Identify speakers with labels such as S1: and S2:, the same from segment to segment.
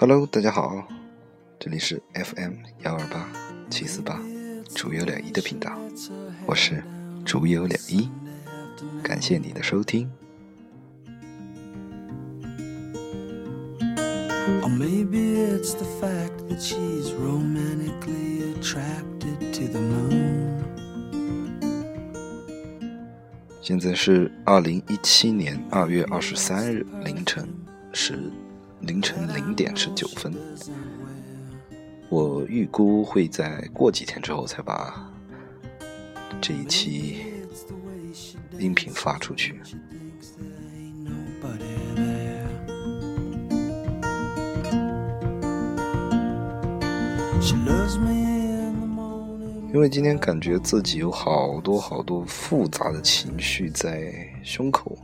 S1: Hello，大家好，这里是 FM 幺二八七四八，竹有两一的频道，我是竹有两一，感谢你的收听。现在是二零一七年二月二十三日凌晨十凌晨零点十九分。我预估会在过几天之后才把这一期音频发出去。因为今天感觉自己有好多好多复杂的情绪在胸口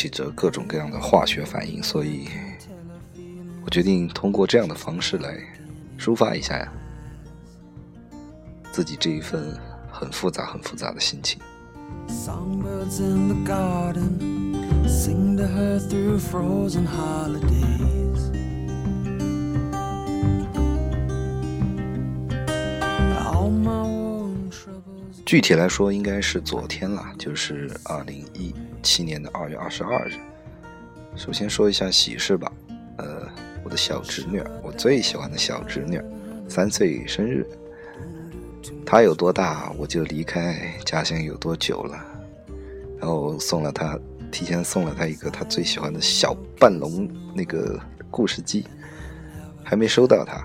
S1: 起着各种各样的化学反应，所以我决定通过这样的方式来抒发一下呀自己这一份很复杂、很复杂的心情。具体来说，应该是昨天了，就是二零一七年的二月二十二日。首先说一下喜事吧，呃，我的小侄女，我最喜欢的小侄女，三岁生日。她有多大，我就离开家乡有多久了。然后送了她，提前送了她一个她最喜欢的小半龙那个故事机，还没收到她，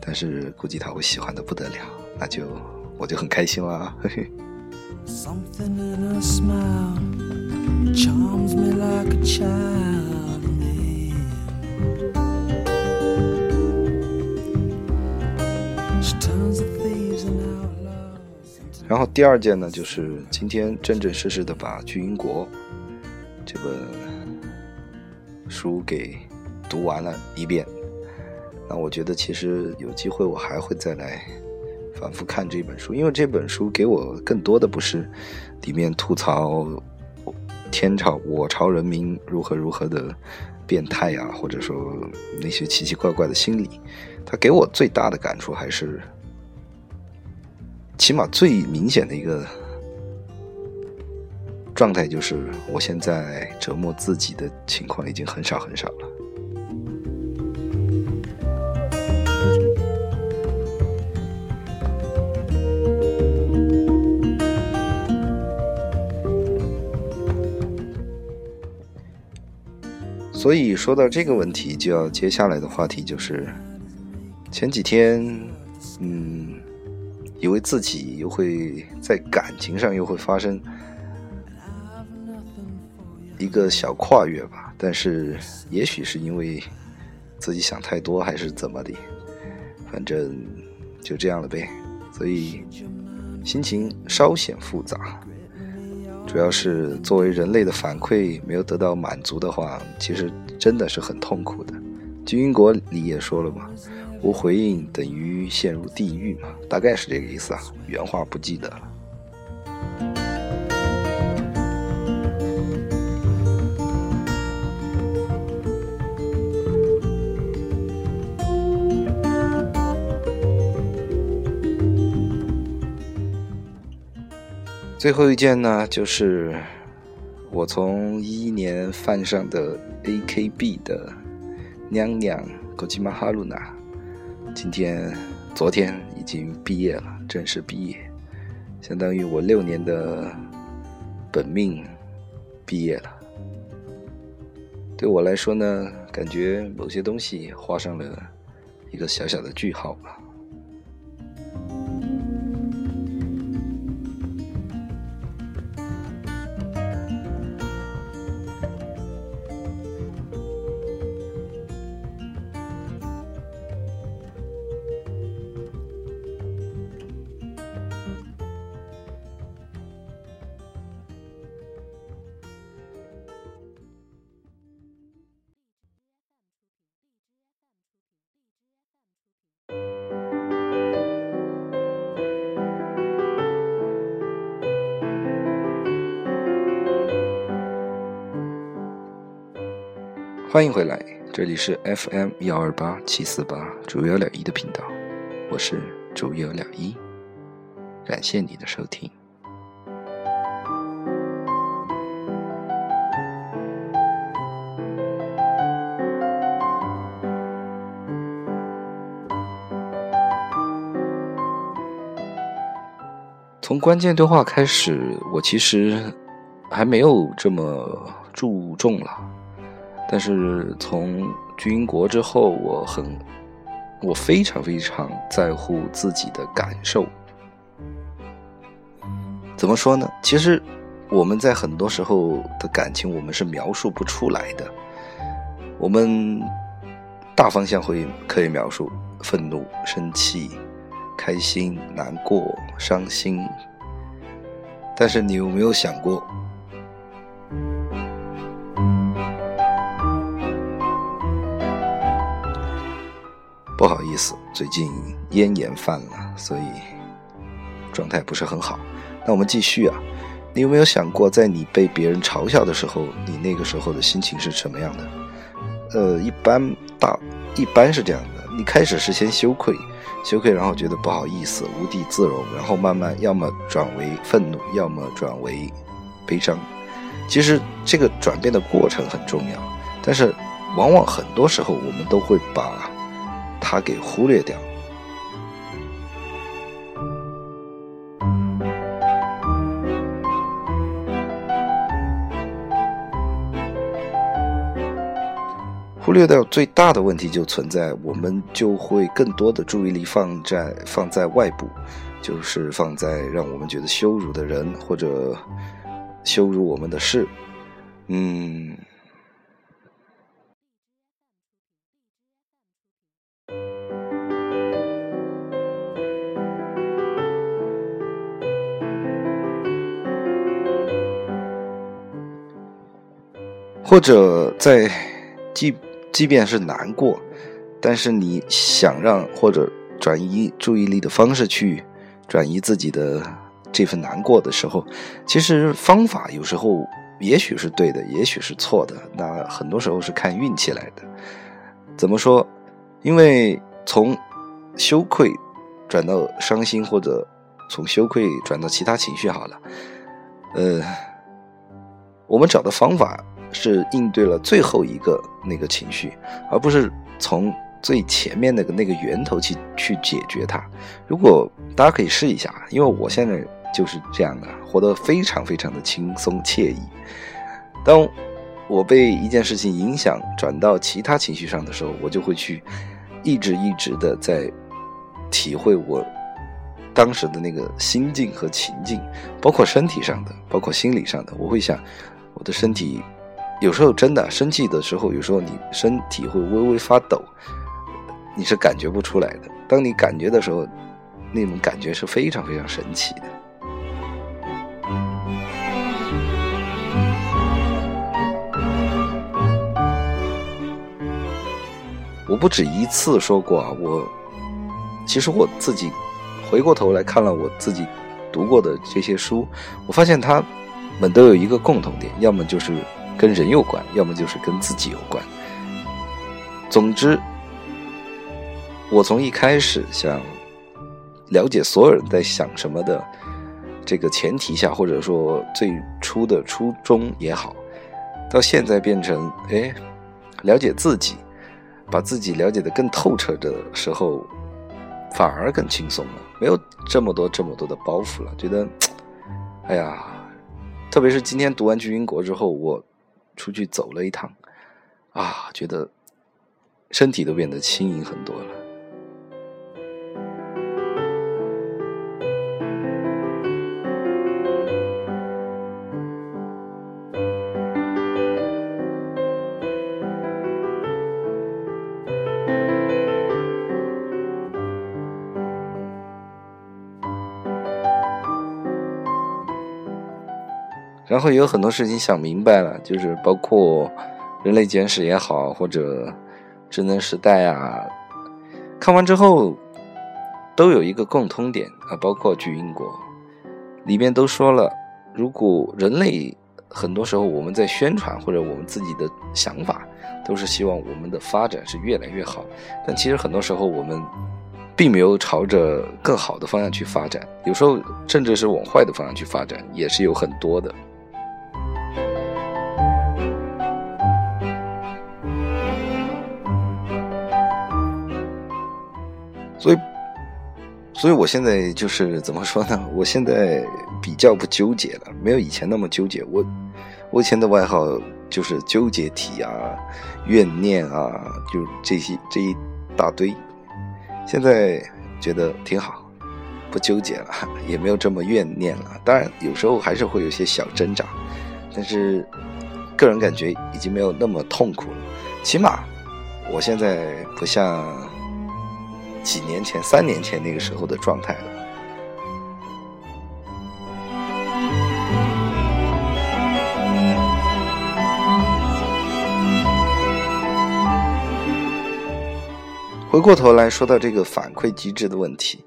S1: 但是估计她会喜欢的不得了，那就。我就很开心了，嘿嘿。然后第二件呢，就是今天正正式式的把《巨英国》这本书给读完了一遍。那我觉得其实有机会我还会再来。反复看这本书，因为这本书给我更多的不是里面吐槽天朝我朝人民如何如何的变态呀，或者说那些奇奇怪怪的心理。他给我最大的感触还是，起码最明显的一个状态就是，我现在折磨自己的情况已经很少很少了。所以说到这个问题，就要接下来的话题就是，前几天，嗯，以为自己又会在感情上又会发生一个小跨越吧，但是也许是因为自己想太多还是怎么的，反正就这样了呗，所以心情稍显复杂。主要是作为人类的反馈没有得到满足的话，其实真的是很痛苦的。金英国里也说了嘛，无回应等于陷入地狱嘛，大概是这个意思啊，原话不记得了。最后一件呢，就是我从一一年犯上的 AKB 的娘娘 Kojima Haruna，今天、昨天已经毕业了，正式毕业，相当于我六年的本命毕业了。对我来说呢，感觉某些东西画上了一个小小的句号吧。欢迎回来，这里是 FM 幺二八七四八主幺两一的频道，我是主幺两一，感谢你的收听。从关键对话开始，我其实还没有这么注重了。但是从军国之后，我很，我非常非常在乎自己的感受。怎么说呢？其实我们在很多时候的感情，我们是描述不出来的。我们大方向会可以描述愤怒、生气。开心、难过、伤心，但是你有没有想过？不好意思，最近咽炎犯了，所以状态不是很好。那我们继续啊，你有没有想过，在你被别人嘲笑的时候，你那个时候的心情是什么样的？呃，一般大一般是这样的，你开始是先羞愧。羞愧，然后觉得不好意思，无地自容，然后慢慢要么转为愤怒，要么转为悲伤。其实这个转变的过程很重要，但是往往很多时候我们都会把他给忽略掉。忽略掉最大的问题就存在，我们就会更多的注意力放在放在外部，就是放在让我们觉得羞辱的人或者羞辱我们的事，嗯，或者在即即便是难过，但是你想让或者转移注意力的方式去转移自己的这份难过的时候，其实方法有时候也许是对的，也许是错的。那很多时候是看运气来的。怎么说？因为从羞愧转到伤心，或者从羞愧转到其他情绪，好了，呃，我们找的方法。是应对了最后一个那个情绪，而不是从最前面那个那个源头去去解决它。如果大家可以试一下，因为我现在就是这样的，活得非常非常的轻松惬意。当我被一件事情影响转到其他情绪上的时候，我就会去一直一直的在体会我当时的那个心境和情境，包括身体上的，包括心理上的。我会想，我的身体。有时候真的生气的时候，有时候你身体会微微发抖，你是感觉不出来的。当你感觉的时候，那种感觉是非常非常神奇的。我不止一次说过啊，我其实我自己回过头来看了我自己读过的这些书，我发现他们都有一个共同点，要么就是。跟人有关，要么就是跟自己有关。总之，我从一开始想了解所有人在想什么的这个前提下，或者说最初的初衷也好，到现在变成哎了解自己，把自己了解的更透彻的时候，反而更轻松了，没有这么多这么多的包袱了。觉得哎呀，特别是今天读完《巨英国》之后，我。出去走了一趟，啊，觉得身体都变得轻盈很多了。然后也有很多事情想明白了，就是包括《人类简史》也好，或者《智能时代》啊，看完之后都有一个共通点啊，包括《巨英国》里面都说了，如果人类很多时候我们在宣传或者我们自己的想法，都是希望我们的发展是越来越好。但其实很多时候我们并没有朝着更好的方向去发展，有时候甚至是往坏的方向去发展，也是有很多的。所以，所以我现在就是怎么说呢？我现在比较不纠结了，没有以前那么纠结。我，我以前的外号就是纠结体啊、怨念啊，就这些这一大堆。现在觉得挺好，不纠结了，也没有这么怨念了。当然，有时候还是会有些小挣扎，但是个人感觉已经没有那么痛苦了。起码，我现在不像。几年前、三年前那个时候的状态了。回过头来说到这个反馈机制的问题，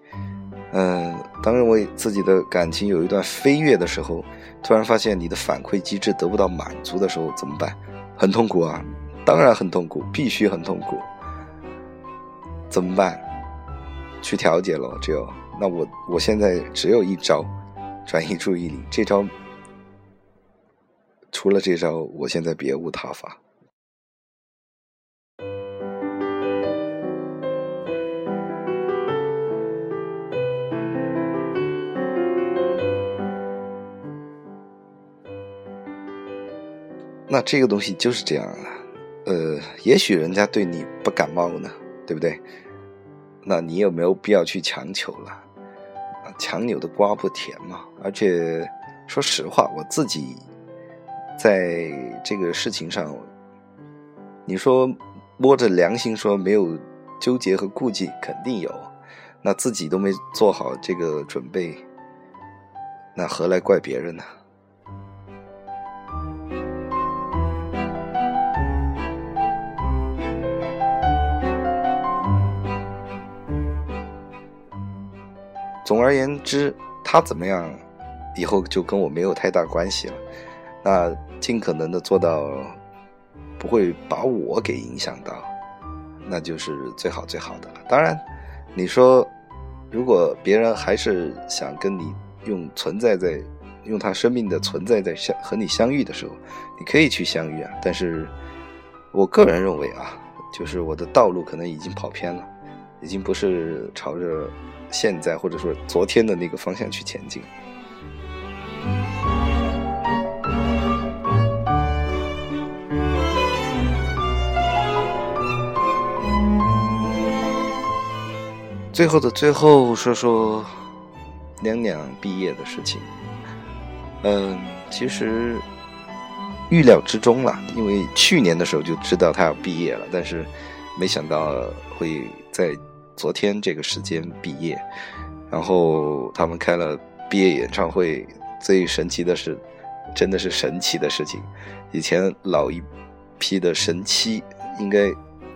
S1: 嗯，当认为自己的感情有一段飞跃的时候，突然发现你的反馈机制得不到满足的时候，怎么办？很痛苦啊，当然很痛苦，必须很痛苦。怎么办？去调节了，只有那我我现在只有一招，转移注意力。这招除了这招，我现在别无他法。那这个东西就是这样啊，呃，也许人家对你不感冒呢，对不对？那你有没有必要去强求了？强扭的瓜不甜嘛。而且说实话，我自己在这个事情上，你说摸着良心说没有纠结和顾忌，肯定有。那自己都没做好这个准备，那何来怪别人呢？总而言之，他怎么样，以后就跟我没有太大关系了。那尽可能的做到，不会把我给影响到，那就是最好最好的了。当然，你说，如果别人还是想跟你用存在在，用他生命的存在在相和你相遇的时候，你可以去相遇啊。但是我个人认为啊，就是我的道路可能已经跑偏了，已经不是朝着。现在或者说昨天的那个方向去前进。最后的最后，说说娘娘毕业的事情。嗯，其实预料之中了，因为去年的时候就知道她要毕业了，但是没想到会在。昨天这个时间毕业，然后他们开了毕业演唱会。最神奇的是，真的是神奇的事情。以前老一批的神七，应该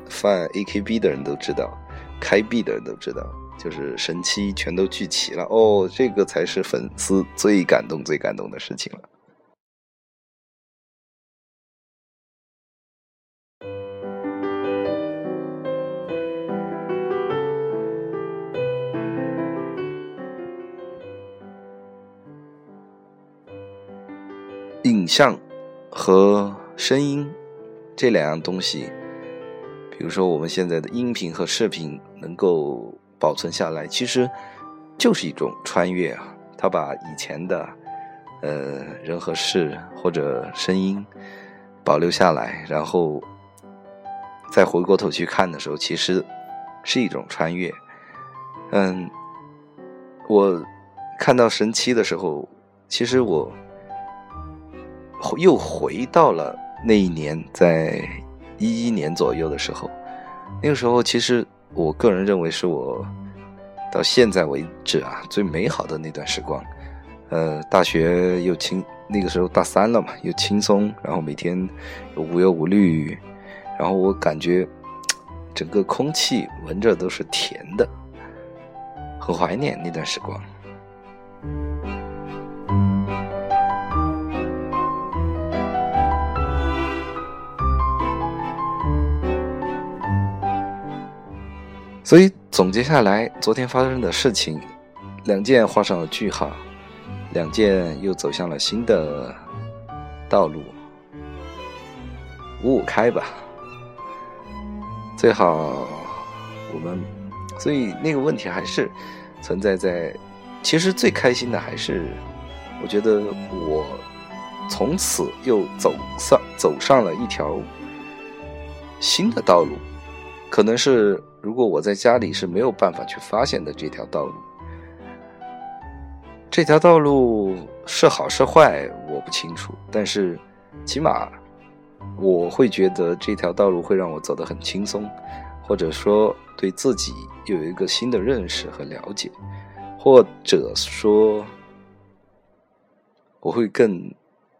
S1: 犯 AKB 的人都知道，开闭的人都知道，就是神七全都聚齐了。哦，这个才是粉丝最感动、最感动的事情了。像和声音这两样东西，比如说我们现在的音频和视频能够保存下来，其实就是一种穿越啊。他把以前的呃人和事或者声音保留下来，然后再回过头去看的时候，其实是一种穿越。嗯，我看到神七的时候，其实我。又回到了那一年，在一一年左右的时候，那个时候其实我个人认为是我到现在为止啊最美好的那段时光。呃，大学又轻，那个时候大三了嘛，又轻松，然后每天无忧无虑，然后我感觉整个空气闻着都是甜的，很怀念那段时光。所以总结下来，昨天发生的事情，两件画上了句号，两件又走向了新的道路，五五开吧。最好我们，所以那个问题还是存在在。其实最开心的还是，我觉得我从此又走上走上了一条新的道路，可能是如果我在家里是没有办法去发现的这条道路。这条道路是好是坏我不清楚，但是起码我会觉得这条道路会让我走得很轻松，或者说对自己有一个新的认识和了解。或者说，我会更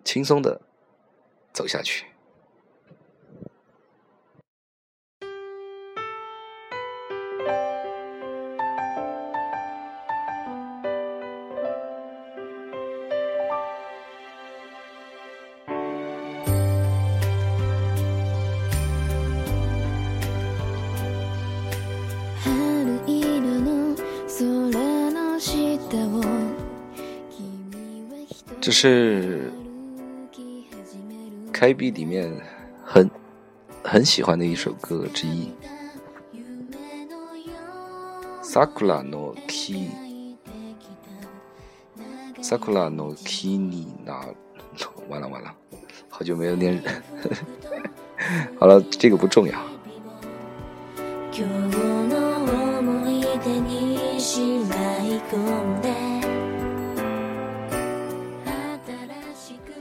S1: 轻松的走下去。这是开闭里面很很喜欢的一首歌之一。Sakura no ki，Sakura no ki ni na，完了完了，好久没有念。好了，这个不重要。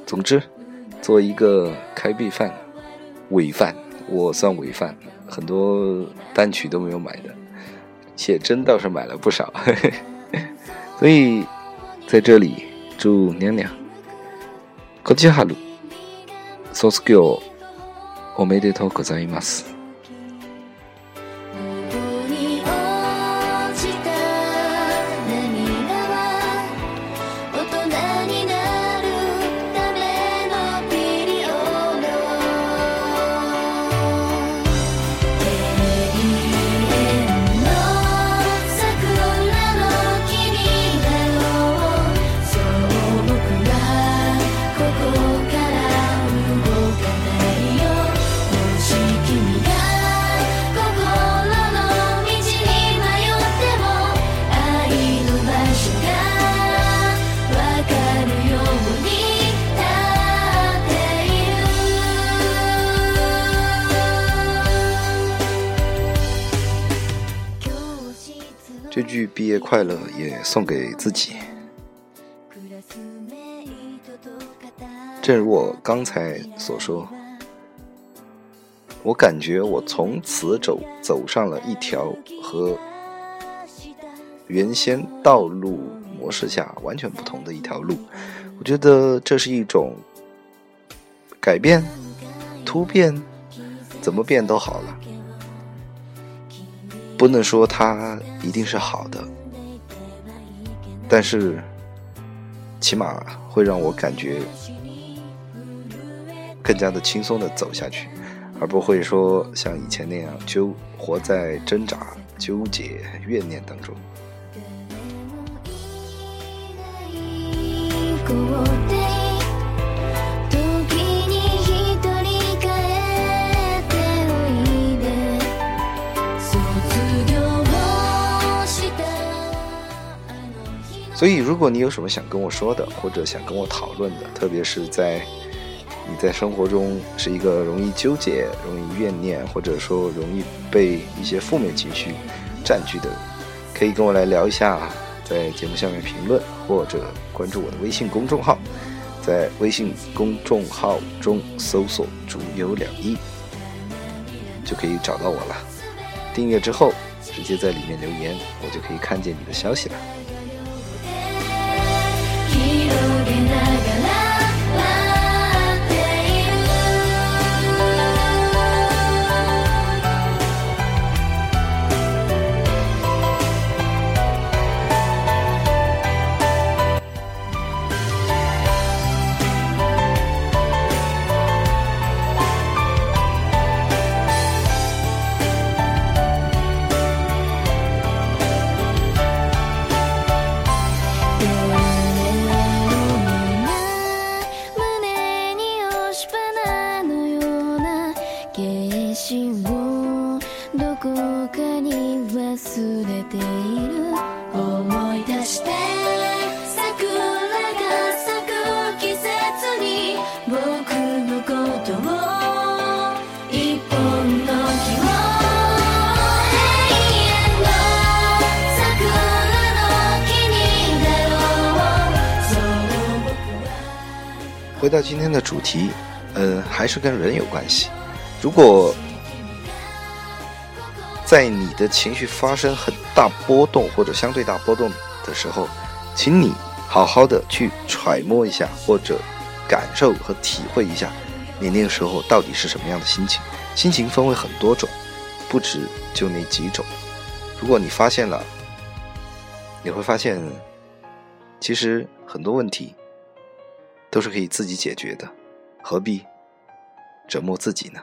S1: 总之，做一个开闭饭，伪饭，我算伪饭，很多单曲都没有买的，写真倒是买了不少，所以在这里祝娘娘，こちはる、卒業おめでとうございます。 快乐也送给自己。正如我刚才所说，我感觉我从此走走上了一条和原先道路模式下完全不同的一条路。我觉得这是一种改变、突变，怎么变都好了。不能说它一定是好的，但是起码会让我感觉更加的轻松的走下去，而不会说像以前那样纠活在挣扎、纠结、怨念当中。所以，如果你有什么想跟我说的，或者想跟我讨论的，特别是在你在生活中是一个容易纠结、容易怨念，或者说容易被一些负面情绪占据的，可以跟我来聊一下，在节目下面评论，或者关注我的微信公众号，在微信公众号中搜索“竹有两一”，就可以找到我了。订阅之后，直接在里面留言，我就可以看见你的消息了。回到今天的主题，嗯，还是跟人有关系。如果在你的情绪发生很大波动或者相对大波动的时候，请你好好的去揣摩一下，或者感受和体会一下你那个时候到底是什么样的心情。心情分为很多种，不止就那几种。如果你发现了，你会发现，其实很多问题都是可以自己解决的，何必折磨自己呢？